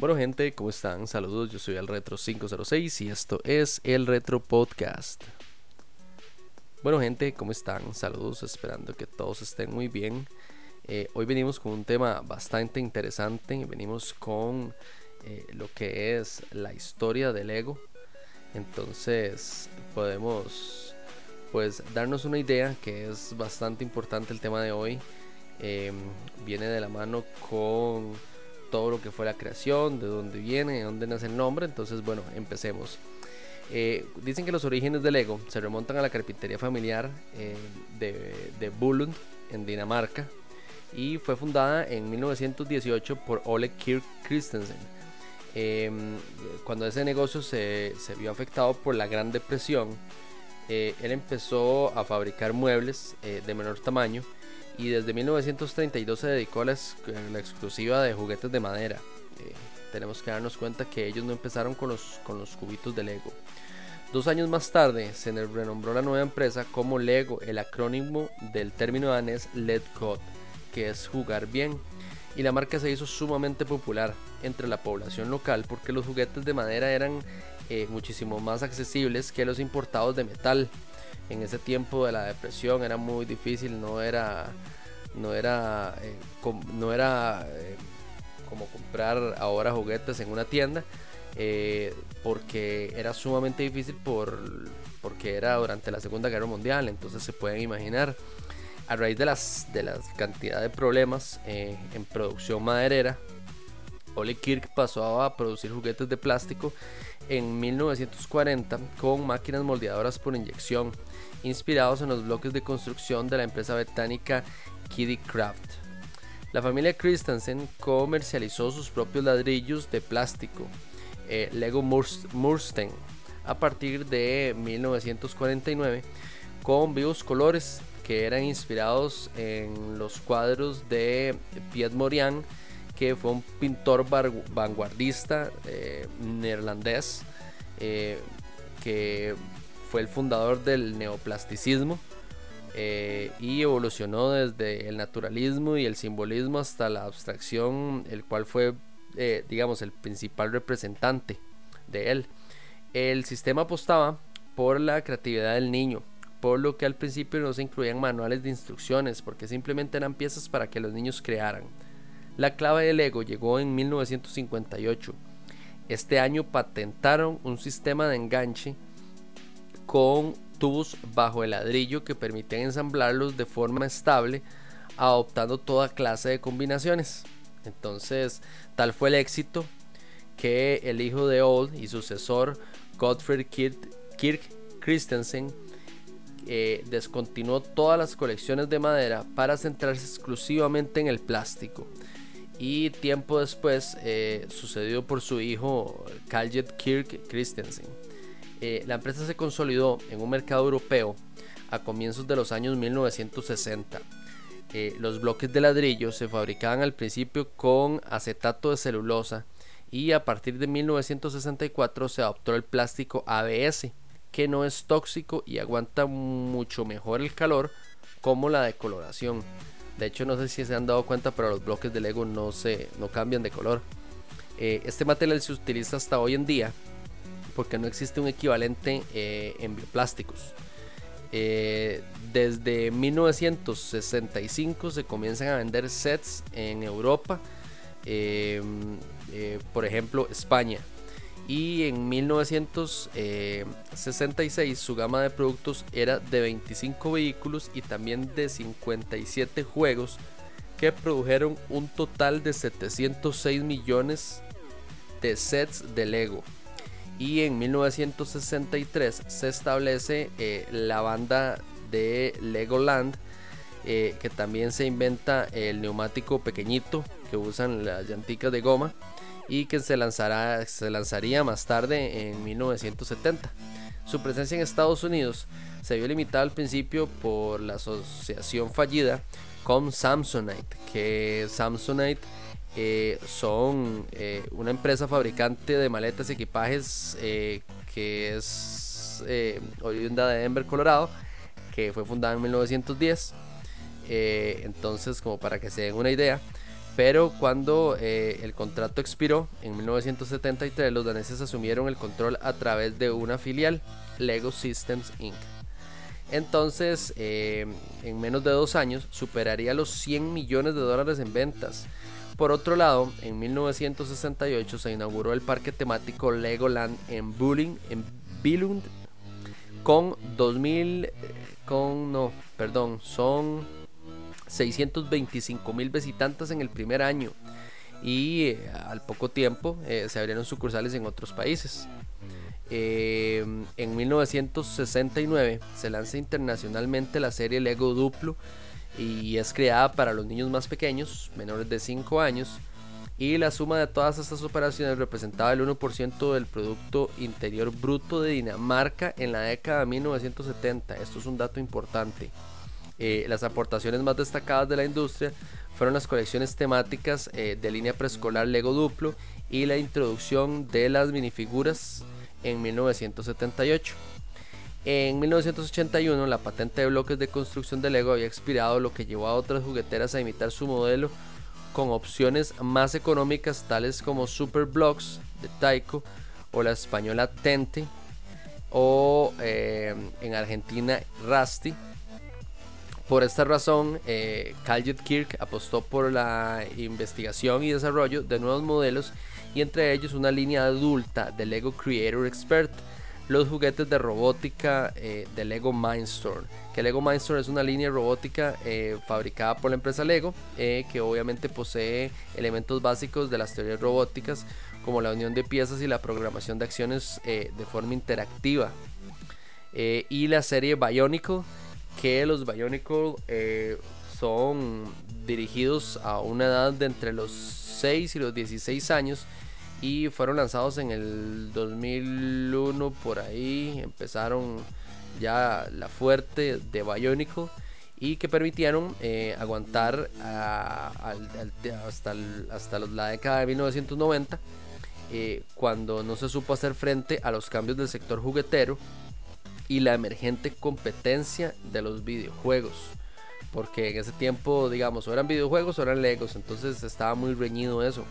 Bueno gente, ¿cómo están? Saludos, yo soy el Retro 506 y esto es el Retro Podcast. Bueno gente, ¿cómo están? Saludos, esperando que todos estén muy bien. Eh, hoy venimos con un tema bastante interesante, venimos con eh, lo que es la historia del ego. Entonces podemos pues darnos una idea que es bastante importante el tema de hoy. Em, viene de la mano con todo lo que fue la creación, de dónde viene, de dónde nace el nombre. Entonces, bueno, empecemos. Eh, dicen que los orígenes del Lego se remontan a la carpintería familiar eh, de, de Bullund en Dinamarca y fue fundada en 1918 por Ole Kirk Christensen. Em, cuando ese negocio se, se, vio afectado por la Gran Depresión, eh, él empezó a fabricar muebles de menor tamaño y desde 1932 se dedicó a la, exclusiva de juguetes de madera. Eh, tenemos que darnos cuenta que ellos no empezaron con los, cubitos de Lego. Dos años más tarde se renombró la nueva empresa como Lego, el acrónimo del término danés Let God, que es jugar bien. Y la marca se hizo sumamente popular entre la población local porque los juguetes de madera eran eh, muchísimo más accesibles que los importados de metal en ese tiempo de la depresión era muy difícil, no era, no era, eh, no era eh, como comprar ahora juguetes en una tienda, eh, porque era sumamente difícil por, porque era durante la Segunda Guerra Mundial, entonces se pueden imaginar. A raíz de las de la cantidad de problemas en producción maderera, Ole Kirk pasó a producir juguetes de plástico en 1940 con máquinas moldeadoras por inyección inspirados en los bloques de construcción de la empresa británica Kiddy Craft. La familia Christensen comercializó sus propios ladrillos de plástico, eh, Lego Murstein, a partir de 1949 con vivos colores que eran inspirados en los cuadros de Piet Morian, que fue un pintor vanguardista eh, neerlandés eh, que fue el fundador del neoplasticismo eh, y evolucionó desde el naturalismo y el simbolismo hasta la abstracción, el cual fue, eh, digamos, el principal representante de él. El sistema apostaba por la creatividad del niño, por lo que al principio no se incluían manuales de instrucciones, porque simplemente eran piezas para que los niños crearan. La clave del Lego llegó en 1958. Este año patentaron un sistema de enganche con tubos bajo el ladrillo que permiten ensamblarlos de forma estable, adoptando toda clase de combinaciones. Entonces, tal fue el éxito que el hijo de Old y sucesor Gottfried Kirk, Christensen eh, descontinuó todas las colecciones de madera para centrarse exclusivamente en el plástico. Y tiempo después eh, sucedió por su hijo Kaljet Kirk Christensen. Eh, la empresa se consolidó en un mercado europeo a comienzos de los años 1960. Eh, los bloques de ladrillo se fabricaban al principio con acetato de celulosa y a partir de 1964 se adoptó el plástico ABS, que no es tóxico y aguanta mucho mejor el calor como la decoloración. De hecho, no sé si se han dado cuenta, pero los bloques de Lego no, se, no cambian de color. Eh, este material se utiliza hasta hoy en día porque no existe un equivalente eh, en bioplásticos. Eh, desde 1965 se comienzan a vender sets en Europa, eh, por ejemplo España. Y en 1966 su gama de productos era de 25 vehículos y también de 57 juegos que produjeron un total de 706 millones de sets de Lego y en 1963 se establece eh, la banda de Legoland eh, que también se inventa el neumático pequeñito que usan las llanticas de goma y que se, lanzará, se lanzaría más tarde en 1970. Su presencia en Estados Unidos se vio limitada al principio por la asociación fallida con Samsonite, que Samsonite eh, son eh, una empresa fabricante de maletas y equipajes eh, que es oriunda de Denver, Colorado, que fue fundada en 1910. entonces, como para que se den una idea, pero cuando el contrato expiró en 1973, los daneses asumieron el control a través de una filial, Lego Systems Inc. Entonces, en menos de dos años, superaría los 100 millones de dólares en ventas. Por otro lado, en 1968 se inauguró el parque temático Legoland en Bulling, en Billund, con 2000, eh, con no, perdón, son 625 mil visitantes en el primer año y eh, al poco tiempo eh, se abrieron sucursales en otros países. Eh, en 1969 se lanza internacionalmente la serie Lego Duplo y es creada para los niños más pequeños, menores de 5 años, y la suma de todas estas operaciones representaba el 1% del Producto Interior Bruto de Dinamarca en la década de 1970. Esto es un dato importante. Eh, las aportaciones más destacadas de la industria fueron las colecciones temáticas eh, de línea preescolar Lego Duplo y la introducción de las minifiguras en 1978. En 1981 la patente de bloques de construcción de Lego había expirado, lo que llevó a otras jugueteras a imitar su modelo con opciones más económicas tales como Super Blocks de Taiko o la española Tente o eh, en Argentina Rusty. Por esta razón, eh, Kirk apostó por la investigación y desarrollo de nuevos modelos y entre ellos una línea adulta de Lego Creator Expert, los juguetes de robótica eh, de Lego Mindstorm. Que Lego Mindstorm es una línea robótica eh, fabricada por la empresa Lego, eh, que obviamente posee elementos básicos de las teorías robóticas, como la unión de piezas y la programación de acciones de forma interactiva. y la serie Bionicle que los Bionicle son dirigidos a una edad de entre los 6 y los 16 años y fueron lanzados en el 2001 por ahí empezaron ya la fuerte de Bionicle y que permitieron eh, aguantar hasta, hasta la década de 1990 eh, cuando no se supo hacer frente a los cambios del sector juguetero y la emergente competencia de los videojuegos. Porque en ese tiempo, digamos, o eran videojuegos o eran Legos, entonces estaba muy reñido eso.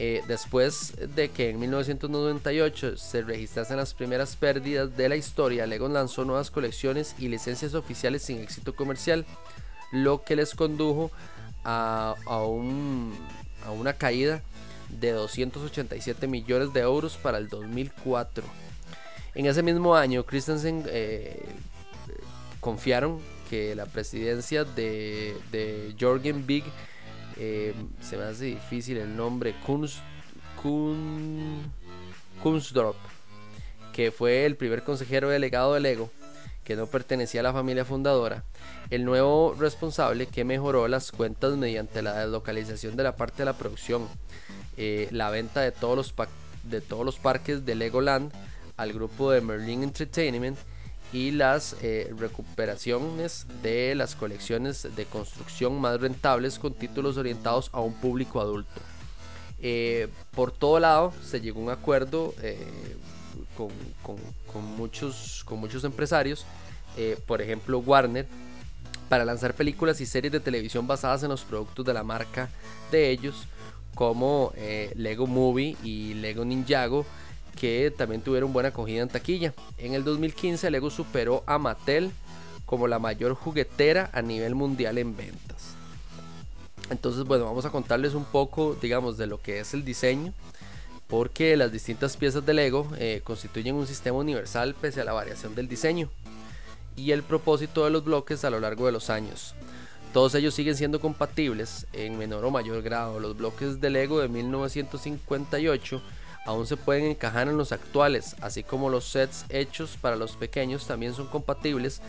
Eh, después de que en 1998 se registrasen las primeras pérdidas de la historia, Lego lanzó nuevas colecciones y licencias oficiales sin éxito comercial, lo que les condujo a, a, un, a una caída de 287 millones de euros para el 2004. En ese mismo año, Christensen eh, confiaron que la presidencia de, de Jorgen Big, eh, se me hace difícil el nombre, Kunst, que fue el primer consejero delegado de Lego, que no pertenecía a la familia fundadora, el nuevo responsable que mejoró las cuentas mediante la deslocalización de la parte de la producción, eh, la venta de todos los, de todos los parques de Legoland, al grupo de Merlin Entertainment y las eh, recuperaciones de las colecciones de construcción más rentables con títulos orientados a un público adulto. Eh, por todo lado se llegó a un acuerdo eh, con, muchos, con muchos empresarios, por ejemplo Warner, para lanzar películas y series de televisión basadas en los productos de la marca de ellos, como Lego Movie y Lego Ninjago que también tuvieron buena acogida en taquilla. En el 2015 Lego superó a Mattel como la mayor juguetera a nivel mundial en ventas. Entonces, bueno, vamos a contarles un poco, digamos, de lo que es el diseño, porque las distintas piezas de Lego eh, constituyen un sistema universal pese a la variación del diseño y el propósito de los bloques a lo largo de los años. Todos ellos siguen siendo compatibles en menor o mayor grado. Los bloques de Lego de 1958 aún se pueden encajar en los actuales, así como los sets hechos para los pequeños también son compatibles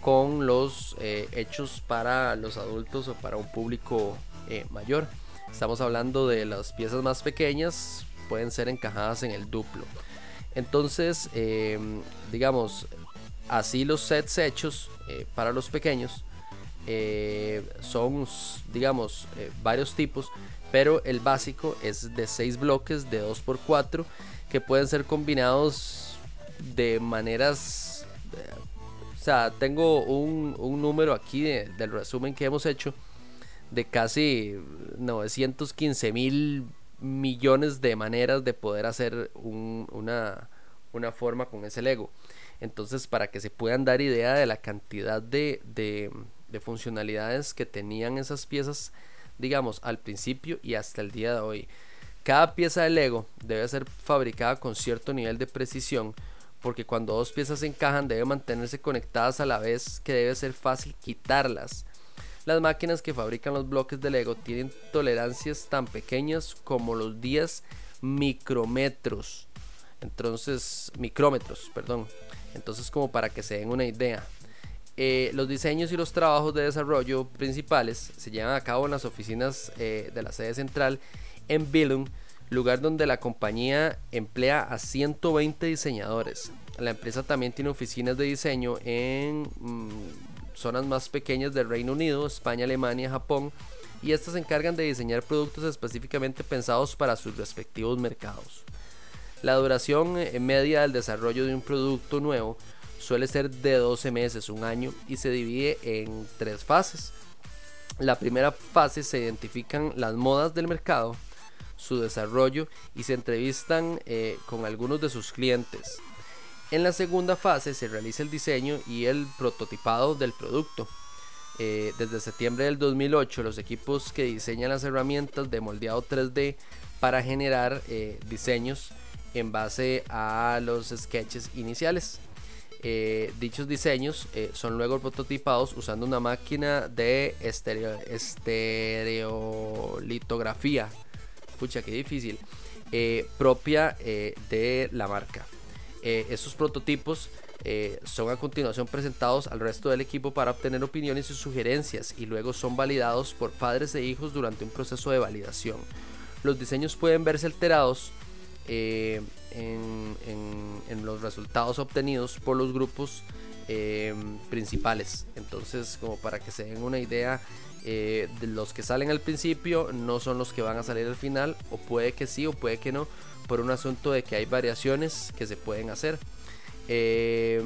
con los eh, hechos para los adultos o para un público eh, mayor. Estamos hablando de las piezas más pequeñas, pueden ser encajadas en el duplo. Entonces, em, digamos, así los sets hechos eh, para los pequeños son, digamos, varios tipos pero el básico es de 6 bloques de 2x4 que pueden ser combinados de maneras... O sea, tengo un, número aquí del resumen que hemos hecho de casi 915 mil millones de maneras de poder hacer una, una, forma con ese Lego. Entonces, para que se puedan dar idea de la cantidad de, de, de funcionalidades que tenían esas piezas, digamos, al principio y hasta el día de hoy. Cada pieza de Lego debe ser fabricada con cierto nivel de precisión porque cuando dos piezas se encajan deben mantenerse conectadas a la vez que debe ser fácil quitarlas. Las máquinas que fabrican los bloques de Lego tienen tolerancias tan pequeñas como los 10 micrómetros. Entonces, micrómetros, perdón. Entonces, como para que se den una idea. Eh, los diseños y los trabajos de desarrollo principales se llevan a cabo en las oficinas eh, de la sede central en Billund, lugar donde la compañía emplea a 120 diseñadores. La empresa también tiene oficinas de diseño en mm, zonas más pequeñas del Reino Unido, España, Alemania, Japón, y estas se encargan de diseñar productos específicamente pensados para sus respectivos mercados. La duración eh, media del desarrollo de un producto nuevo suele ser de 12 meses, un año, y se divide en tres fases. La primera fase se identifican las modas del mercado, su desarrollo y se entrevistan eh, con algunos de sus clientes. En la segunda fase se realiza el diseño y el prototipado del producto. Eh, desde septiembre del 2008 los equipos que diseñan las herramientas de moldeado 3D para generar eh, diseños en base a los sketches iniciales. Dichos diseños son luego prototipados usando una máquina de estereo, estereolitografía qué difícil, eh, propia eh, de la marca. Eh, estos prototipos son a continuación presentados al resto del equipo para obtener opiniones y sugerencias y luego son validados por padres e hijos durante un proceso de validación. Los diseños pueden verse alterados en, en, los resultados obtenidos por los grupos principales. Entonces, como para que se den una idea eh, los que salen al principio no son los que van a salir al final, o puede que sí o puede que no, por un asunto de que hay variaciones que se pueden hacer. Eh,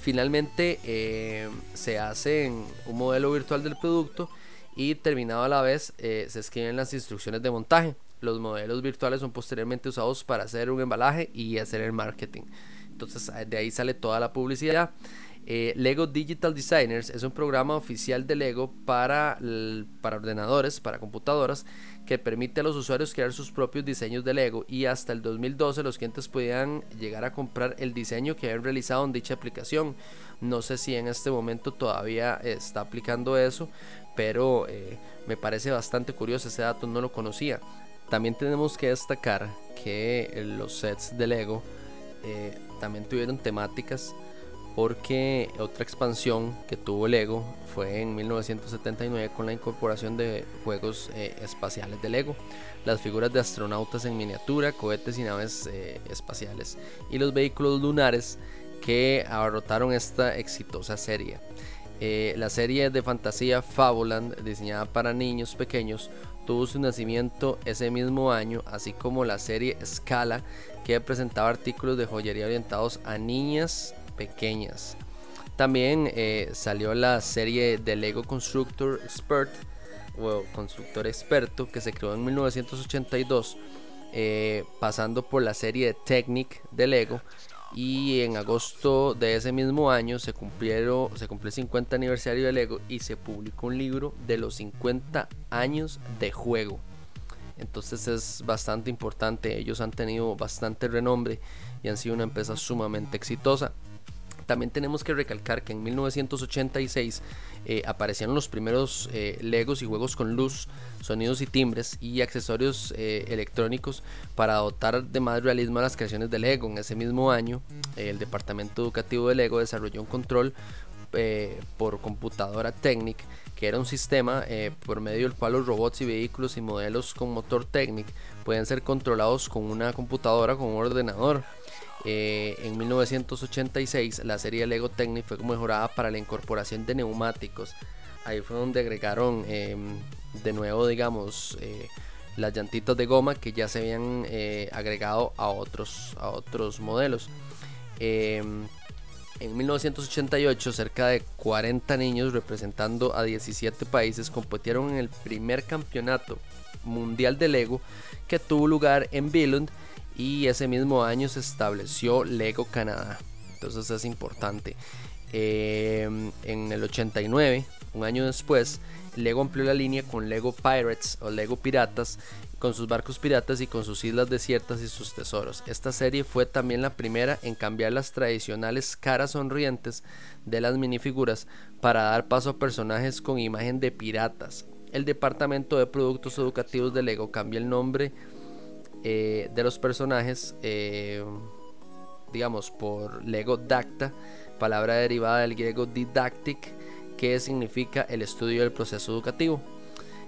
finalmente eh, se hace un modelo virtual del producto y terminado a la vez se escriben las instrucciones de montaje. Los modelos virtuales son posteriormente usados para hacer un embalaje y hacer el marketing. Entonces de ahí sale toda la publicidad. Eh, Lego Digital Designers es un programa oficial de Lego para, para ordenadores, para computadoras, que permite a los usuarios crear sus propios diseños de Lego y hasta el 2012 los clientes podían llegar a comprar el diseño que habían realizado en dicha aplicación. No sé si en este momento todavía está aplicando eso, pero eh, me parece bastante curioso, ese dato no lo conocía. También tenemos que destacar que los sets de Lego eh, también tuvieron temáticas porque otra expansión que tuvo Lego fue en 1979 con la incorporación de juegos eh, espaciales de Lego, las figuras de astronautas en miniatura, cohetes y naves eh, espaciales y los vehículos lunares que abarrotaron esta exitosa serie. La serie de fantasía Fabuland, diseñada para niños pequeños, tuvo su nacimiento ese mismo año, así como la serie Scala, que presentaba artículos de joyería orientados a niñas pequeñas. También eh, salió la serie de Lego Constructor Expert o Constructor Experto que se creó en 1982, eh, pasando por la serie Technic de Lego. Y en agosto de ese mismo año se, cumplieron, se cumplió el 50 aniversario de Lego y se publicó un libro de los 50 años de juego. Entonces es bastante importante, ellos han tenido bastante renombre y han sido una empresa sumamente exitosa. También tenemos que recalcar que en 1986 eh, aparecieron los primeros eh, Legos y juegos con luz, sonidos y timbres y accesorios eh, electrónicos para dotar de más realismo a las creaciones de Lego. En ese mismo año, el Departamento Educativo de Lego desarrolló un control por computadora Technic, que era un sistema por medio del cual los robots y vehículos y modelos con motor Technic pueden ser controlados con una computadora, con un ordenador. Eh, en 1986 la serie Lego Technic fue mejorada para la incorporación de neumáticos. Ahí fue donde agregaron em, de nuevo, digamos, eh, las llantitas de goma que ya se habían eh, agregado a otros, a otros modelos. Em, En 1988, cerca de 40 niños representando a 17 países compitieron en el primer campeonato mundial de Lego que tuvo lugar en Billund y ese mismo año se estableció Lego Canadá. Entonces es importante. Em, en el 89, un año después, Lego amplió la línea con Lego Pirates o Lego Piratas, con sus barcos piratas y con sus islas desiertas y sus tesoros. Esta serie fue también la primera en cambiar las tradicionales caras sonrientes de las minifiguras para dar paso a personajes con imagen de piratas. El departamento de productos educativos de Lego cambia el nombre eh, de los personajes, eh, digamos, por Lego Dacta palabra derivada del griego didactic, que significa el estudio del proceso educativo.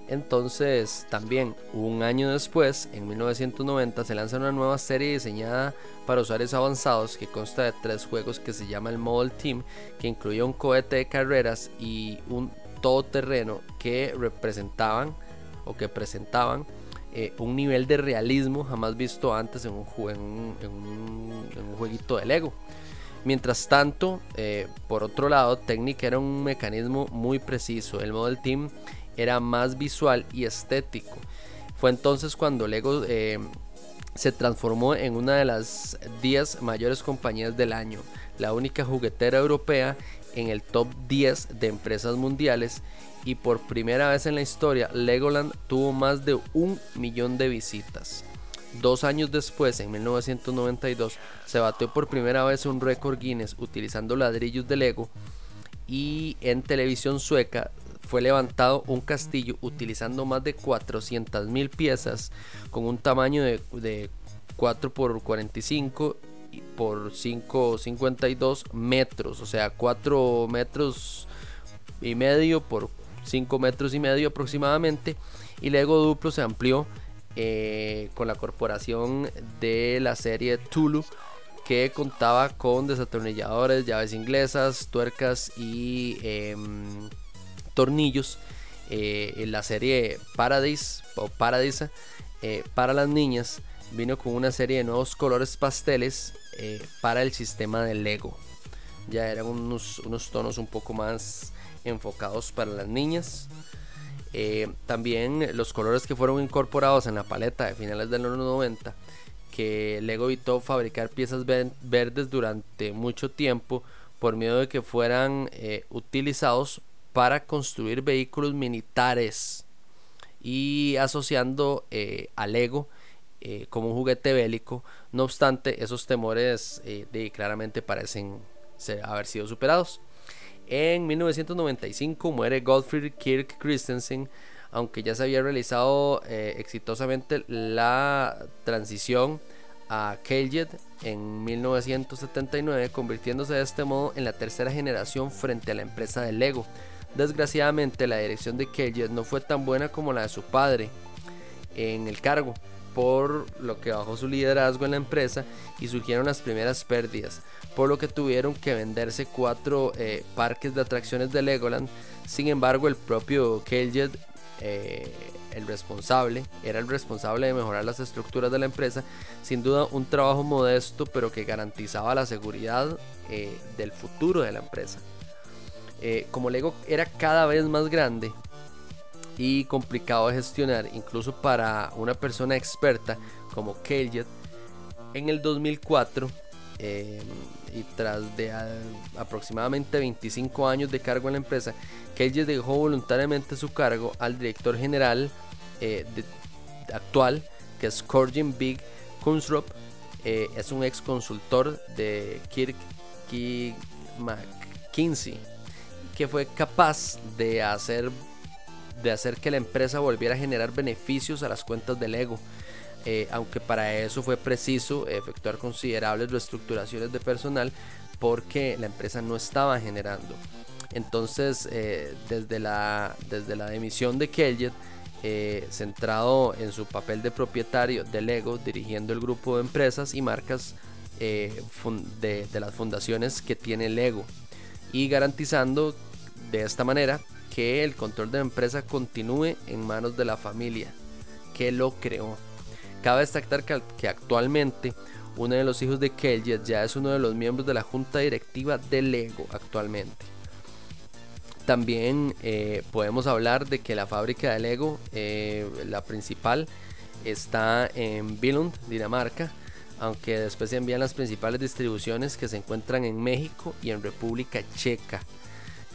Entonces, también un año después, en 1990, se lanza una nueva serie diseñada para usuarios avanzados que consta de tres juegos que se llama el Model Team, que incluía un cohete de carreras y un todoterreno que representaban o que presentaban eh, un nivel de realismo jamás visto antes en un, en un jueguito de Lego. Mientras tanto, eh, por otro lado, Technic era un mecanismo muy preciso. El Model Team era más visual y estético. Fue entonces cuando Lego eh, se transformó en una de las 10 mayores compañías del año, la única juguetera europea en el top 10 de empresas mundiales y por primera vez en la historia Legoland tuvo más de un millón de visitas. Dos años después, en 1992, se batió por primera vez un récord Guinness utilizando ladrillos de Lego y en televisión sueca fue levantado un castillo utilizando más de 400.000 piezas con un tamaño de, 4 por 45 por 5,52 metros, o sea, 4 metros y medio por 5 metros y medio aproximadamente. Y Lego Duplo se amplió eh, con la corporación de la serie Tulu que contaba con desatornilladores, llaves inglesas, tuercas y em, tornillos. Eh, en la serie Paradise eh, para las niñas vino con una serie de nuevos colores pasteles para el sistema de Lego. Ya eran unos, unos tonos un poco más enfocados para las niñas. Eh, también los colores que fueron incorporados en la paleta de finales de los 90, que Lego evitó fabricar piezas verdes durante mucho tiempo por miedo de que fueran eh, utilizados para construir vehículos militares y asociando eh, a Lego como un juguete bélico. No obstante, esos temores claramente parecen haber sido superados. En 1995 muere Gottfried Kirk Christensen, aunque ya se había realizado eh, exitosamente la transición a Keljet en 1979, convirtiéndose de este modo en la tercera generación frente a la empresa de Lego. Desgraciadamente, la dirección de Keljet no fue tan buena como la de su padre en el cargo, por lo que bajó su liderazgo en la empresa y surgieron las primeras pérdidas por lo que tuvieron que venderse cuatro eh, parques de atracciones de Legoland. Sin embargo, el propio Keljet, eh, el responsable, era el responsable de mejorar las estructuras de la empresa. Sin duda, un trabajo modesto, pero que garantizaba la seguridad eh, del futuro de la empresa. como Lego era cada vez más grande y complicado de gestionar, incluso para una persona experta como Keljet, en el 2004 y tras de aproximadamente 25 años de cargo en la empresa, Kelly dejó voluntariamente su cargo al director general eh, actual, que es Corgin Big Kunsrop, eh, es un ex consultor de Kirk McKinsey, que fue capaz de hacer, de hacer que la empresa volviera a generar beneficios a las cuentas del ego eh, aunque para eso fue preciso efectuar considerables reestructuraciones de personal porque la empresa no estaba generando. Entonces, eh, desde, la, desde la demisión de Keljet, eh, centrado en su papel de propietario de Lego, dirigiendo el grupo de empresas y marcas de, de las fundaciones que tiene Lego y garantizando de esta manera que el control de la empresa continúe en manos de la familia que lo creó. Cabe destacar que, actualmente uno de los hijos de Kelly, ya es uno de los miembros de la junta directiva de Lego actualmente. También eh, podemos hablar de que la fábrica de Lego, eh, la principal, está en Billund, Dinamarca, aunque después se envían las principales distribuciones que se encuentran en México y en República Checa.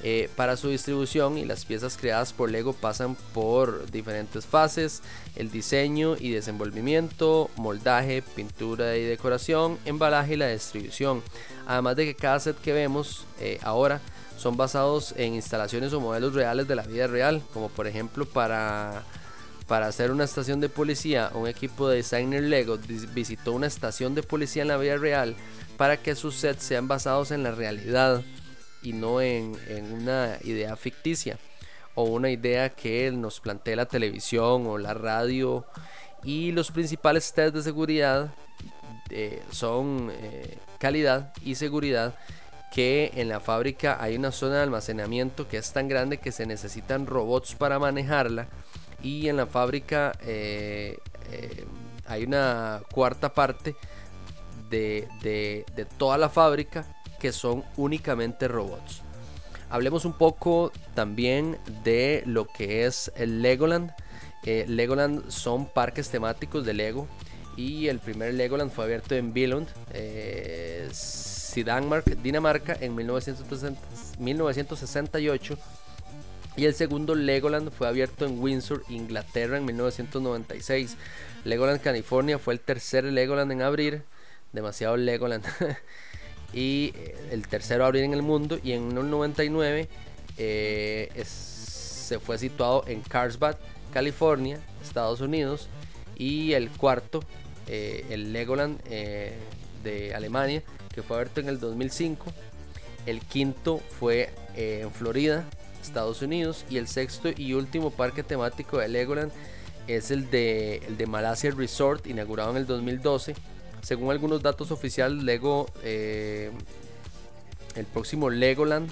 Eh, para su distribución y las piezas creadas por Lego pasan por diferentes fases, el diseño y desenvolvimiento, moldaje, pintura y decoración, embalaje y la distribución. Además de que cada set que vemos eh, ahora son basados en instalaciones o modelos reales de la vida real, como por ejemplo para, para hacer una estación de policía, un equipo de designer Lego visitó una estación de policía en la vida real para que sus sets sean basados en la realidad y no en, una idea ficticia o una idea que nos plantea la televisión o la radio. Y los principales test de seguridad eh, son eh, calidad y seguridad que en la fábrica hay una zona de almacenamiento que es tan grande que se necesitan robots para manejarla y en la fábrica eh, hay una cuarta parte de, de toda la fábrica que son únicamente robots. Hablemos un poco también de lo que es el Legoland. Eh, Legoland son parques temáticos de Lego y el primer Legoland fue abierto en Billund, eh, Dinamarca en 1968 y el segundo Legoland fue abierto en Windsor, Inglaterra en 1996. Legoland California fue el tercer Legoland en abrir, demasiado Legoland. y eh, el tercero a abrir en el mundo y en el 99 eh, se fue situado en Carlsbad, California, Estados Unidos y el cuarto, eh, el Legoland de Alemania, que fue abierto en el 2005. El quinto fue en Florida, Estados Unidos y el sexto y último parque temático de Legoland es el de, el de Malasia Resort, inaugurado en el 2012 según algunos datos oficiales, Lego, eh, el próximo Legoland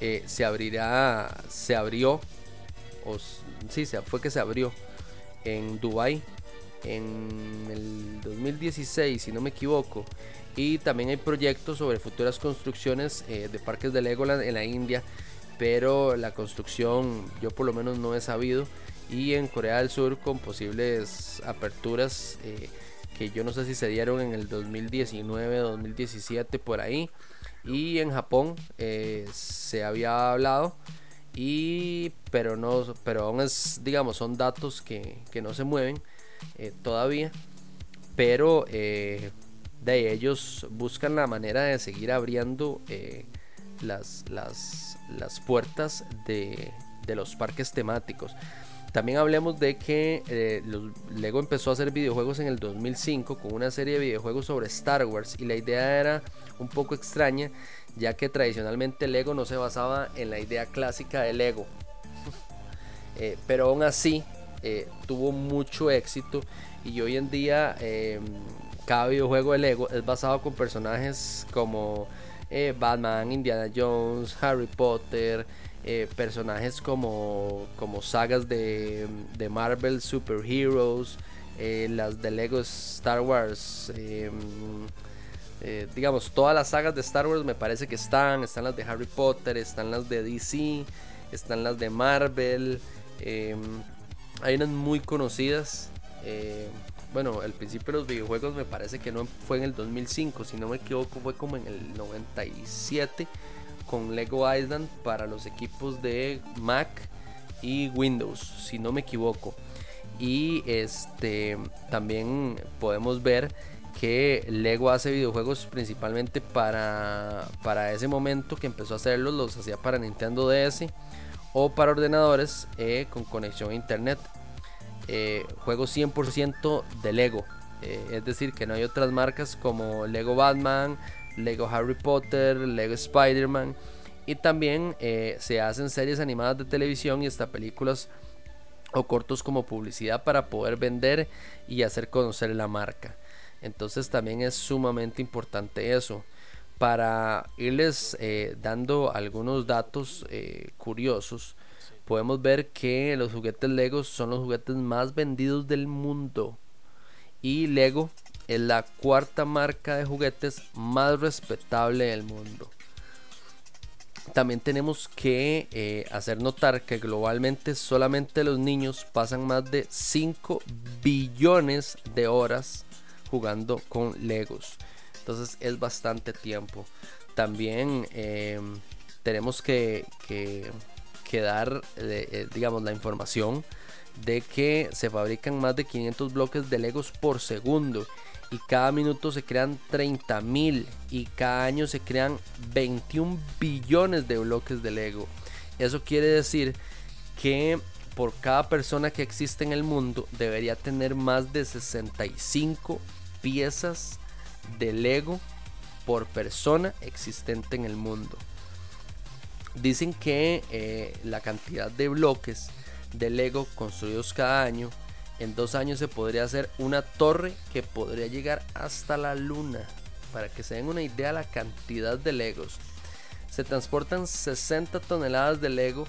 eh, se abrirá, se abrió, o sí, fue que se abrió en Dubai en el 2016, si no me equivoco. Y también hay proyectos sobre futuras construcciones eh, de parques de Legoland en la India, pero la construcción yo por lo menos no he sabido. Y en Corea del Sur con posibles aperturas que yo no sé si se dieron en el 2019, 2017 por ahí. Y en Japón eh, se había hablado. Y pero no, pero aún es, digamos, son datos que, no se mueven eh, todavía. Pero eh, de ellos buscan la manera de seguir abriendo las, las, las, puertas de, de los parques temáticos. También hablemos de que eh, Lego empezó a hacer videojuegos en el 2005 con una serie de videojuegos sobre Star Wars y la idea era un poco extraña ya que tradicionalmente Lego no se basaba en la idea clásica de Lego. Eh, pero aún así eh, tuvo mucho éxito y hoy en día em, cada videojuego de Lego es basado con personajes como Batman, Indiana Jones, Harry Potter, eh, personajes como, como sagas de, de Marvel, Super Heroes, eh, las de Lego Star Wars. Em, eh, digamos, todas las sagas de Star Wars me parece que están. Están las de Harry Potter, están las de DC, están las de Marvel. Em, hay unas muy conocidas. bueno, el principio de los videojuegos me parece que no fue en el 2005, si no me equivoco, fue como en el 97 con Lego Island para los equipos de Mac y Windows, si no me equivoco. Y este también podemos ver que Lego hace videojuegos principalmente para, para ese momento que empezó a hacerlos, los hacía para Nintendo DS o para ordenadores eh, con conexión a internet. Eh, juegos 100% de Lego. Eh, es decir, que no hay otras marcas como Lego Batman, Lego Harry Potter, Lego Spider-Man. Y también eh, se hacen series animadas de televisión y hasta películas o cortos como publicidad para poder vender y hacer conocer la marca. Entonces también es sumamente importante eso. Para irles eh, dando algunos datos eh, curiosos, podemos ver que los juguetes Lego son los juguetes más vendidos del mundo. Y Lego es la cuarta marca de juguetes más respetable del mundo. También tenemos que eh, hacer notar que globalmente solamente los niños pasan más de 5 billones de horas jugando con Legos. Entonces es bastante tiempo. También eh, tenemos que, dar, eh, digamos, la información de que se fabrican más de 500 bloques de Legos por segundo y cada minuto se crean 30 mil y cada año se crean 21 billones de bloques de Lego. Eso quiere decir que por cada persona que existe en el mundo debería tener más de 65 piezas de Lego por persona existente en el mundo. Dicen que eh, la cantidad de bloques de Lego construidos cada año en dos años se podría hacer una torre que podría llegar hasta la luna. Para que se den una idea la cantidad de Legos. Se transportan 60 toneladas de Lego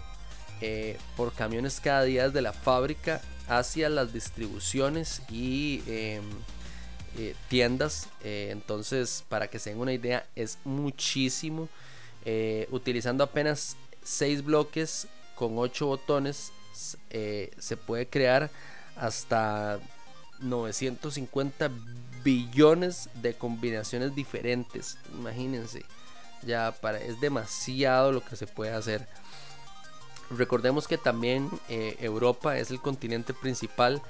eh, por camiones cada día desde la fábrica hacia las distribuciones y em, eh, tiendas. Eh, entonces, para que se den una idea, es muchísimo. utilizando apenas 6 bloques con 8 botones, se puede crear hasta 950 billones de combinaciones diferentes. Imagínense, ya para, es demasiado lo que se puede hacer. Recordemos que también eh, Europa es el continente principal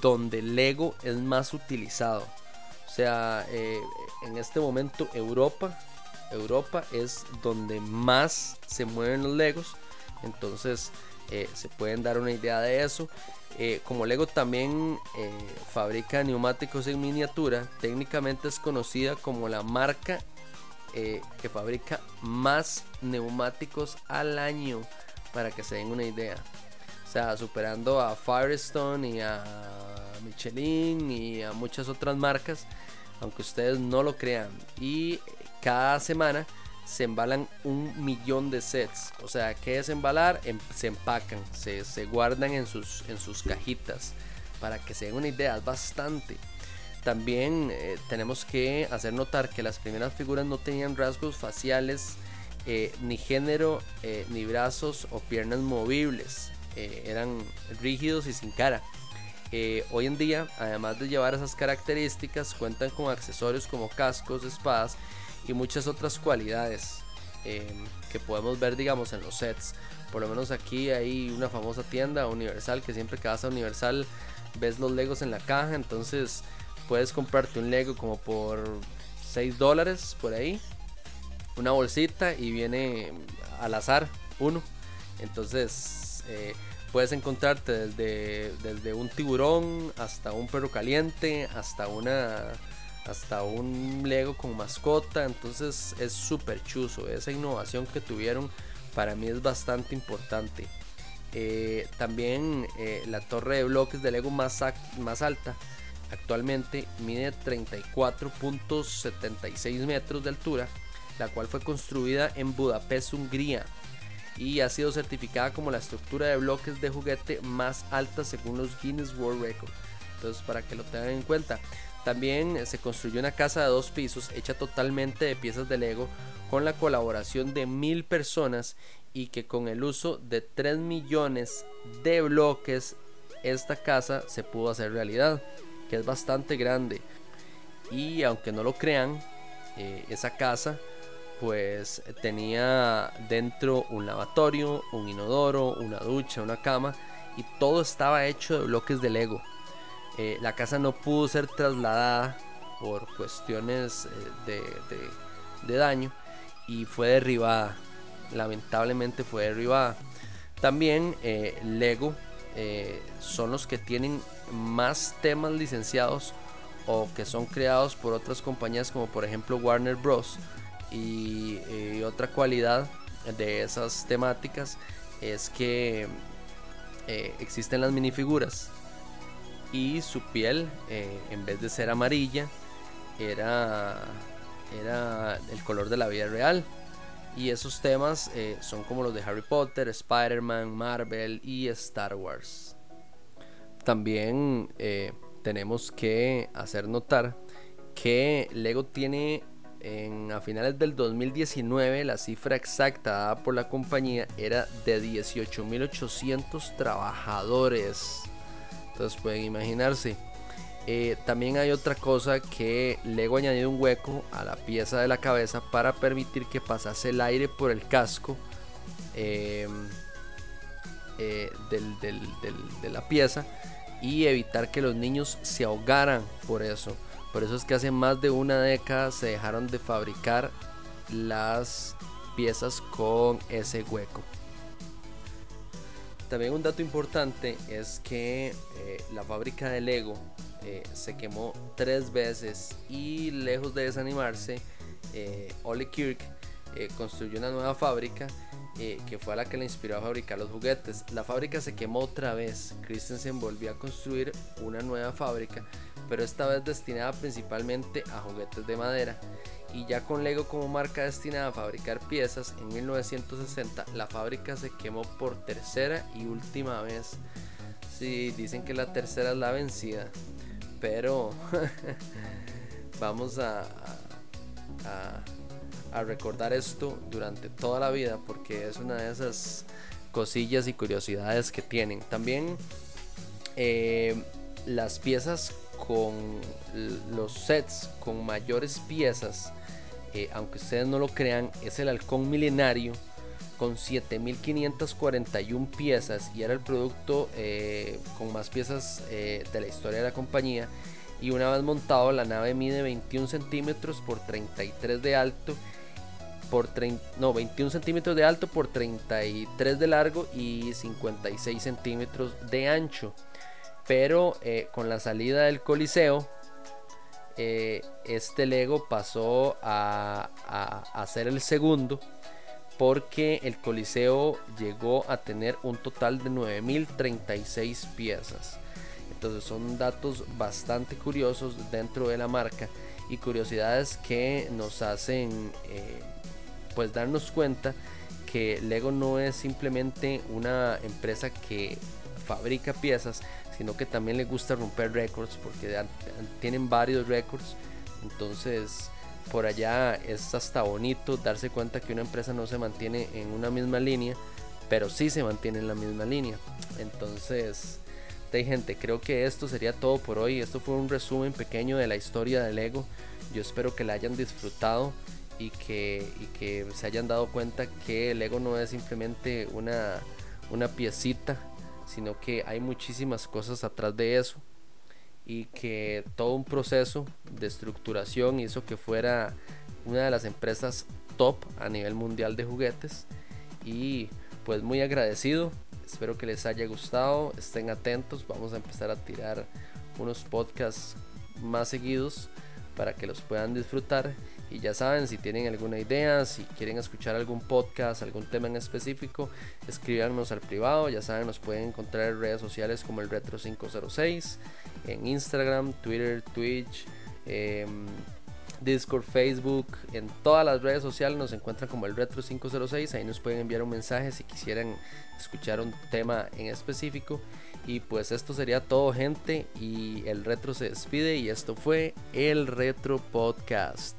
donde Lego es más utilizado. O sea, eh, en este momento Europa, Europa es donde más se mueven los Legos. Entonces eh, se pueden dar una idea de eso. Eh, como Lego también eh, fabrica neumáticos en miniatura, técnicamente es conocida como la marca que fabrica más neumáticos al año, para que se den una idea. O sea, superando a Firestone y a Michelin y a muchas otras marcas, aunque ustedes no lo crean. Y cada semana se embalan un millón de sets. O sea, ¿qué es embalar? Em, se empacan, se, guardan en sus, en sus cajitas. Para que se den una idea, es bastante. También eh, tenemos que hacer notar que las primeras figuras no tenían rasgos faciales, eh, ni género, eh, ni brazos o piernas movibles. eran rígidos y sin cara. hoy en día, además de llevar esas características, cuentan con accesorios como cascos, espadas y muchas otras cualidades em, que podemos ver, digamos, en los sets. Por lo menos aquí hay una famosa tienda Universal que siempre que vas a Universal ves los Legos en la caja, entonces puedes comprarte un Lego como por 6 dólares por ahí, una bolsita y viene al azar uno. Entonces eh, puedes encontrarte desde, desde un tiburón hasta un perro caliente, hasta una hasta un Lego con mascota. Entonces es súper chuzo. Esa innovación que tuvieron para mí es bastante importante. Eh, también eh, la torre de bloques de Lego más, más alta actualmente mide 34.76 metros de altura, la cual fue construida en Budapest, Hungría, y ha sido certificada como la estructura de bloques de juguete más alta según los Guinness World Records. Entonces, para que lo tengan en cuenta, también se construyó una casa de dos pisos hecha totalmente de piezas de Lego con la colaboración de mil personas y que con el uso de 3 millones de bloques esta casa se pudo hacer realidad, que es bastante grande. Y aunque no lo crean, eh, esa casa pues tenía dentro un lavatorio, un inodoro, una ducha, una cama y todo estaba hecho de bloques de Lego. Eh, la casa no pudo ser trasladada por cuestiones eh, de, daño y fue derribada. Lamentablemente fue derribada. También eh, Lego son los que tienen más temas licenciados o que son creados por otras compañías como por ejemplo Warner Bros. y otra cualidad de esas temáticas es que existen las minifiguras y su piel eh, en vez de ser amarilla era, era el color de la vida real y esos temas eh, son como los de Harry Potter, Spider-Man, Marvel y Star Wars. También eh, tenemos que hacer notar que Lego tiene en, a finales del 2019 la cifra exacta dada por la compañía era de 18.800 trabajadores. Entonces pueden imaginarse. Eh, también hay otra cosa que Lego añadió un hueco a la pieza de la cabeza para permitir que pasase el aire por el casco em, eh, de la pieza y evitar que los niños se ahogaran por eso. Por eso es que hace más de una década se dejaron de fabricar las piezas con ese hueco. También un dato importante es que eh, la fábrica de Lego eh, se quemó tres veces y lejos de desanimarse, eh, Ole Kirk eh, construyó una nueva fábrica que fue a la que le inspiró a fabricar los juguetes. La fábrica se quemó otra vez. Christensen volvió a construir una nueva fábrica, pero esta vez destinada principalmente a juguetes de madera. Y ya con Lego como marca destinada a fabricar piezas, en 1960 la fábrica se quemó por tercera y última vez. Sí, dicen que la tercera es la vencida pero vamos a, a, recordar esto durante toda la vida porque es una de esas cosillas y curiosidades que tienen. También eh, las piezas con los sets con mayores piezas, eh, aunque ustedes no lo crean, es el halcón milenario con 7.541 piezas y era el producto eh, con más piezas eh, de la historia de la compañía. Y una vez montado, la nave mide 21 centímetros por 33 de alto. Por no, 21 centímetros de alto por 33 de largo y 56 centímetros de ancho. Pero con la salida del Coliseo, este Lego pasó a ser el segundo porque el Coliseo llegó a tener un total de 9.036 piezas. Entonces son datos bastante curiosos dentro de la marca y curiosidades que nos hacen eh, pues darnos cuenta que Lego no es simplemente una empresa que fabrica piezas, sino que también le gusta romper récords porque tienen varios récords. Entonces por allá es hasta bonito darse cuenta que una empresa no se mantiene en una misma línea, pero sí se mantiene en la misma línea. Entonces, de gente, creo que esto sería todo por hoy. Esto fue un resumen pequeño de la historia del Lego. Yo espero que la hayan disfrutado y que, y que se hayan dado cuenta que el Lego no es simplemente una, una piecita, sino que hay muchísimas cosas atrás de eso y que todo un proceso de estructuración hizo que fuera una de las empresas top a nivel mundial de juguetes y pues muy agradecido. Espero que les haya gustado estén atentos. Vamos a empezar a tirar unos podcasts más seguidos para que los puedan disfrutar y ya saben, si tienen alguna idea, si quieren escuchar algún podcast, algún tema en específico, escríbanos al privado. Ya saben, nos pueden encontrar en redes sociales como el Retro 506, en Instagram, Twitter, Twitch, em, Discord, Facebook, en todas las redes sociales nos encuentran como el Retro 506. Ahí nos pueden enviar un mensaje si quisieran escuchar un tema en específico. Y pues esto sería todo, gente. Y el Retro se despide. Y esto fue el Retro Podcast.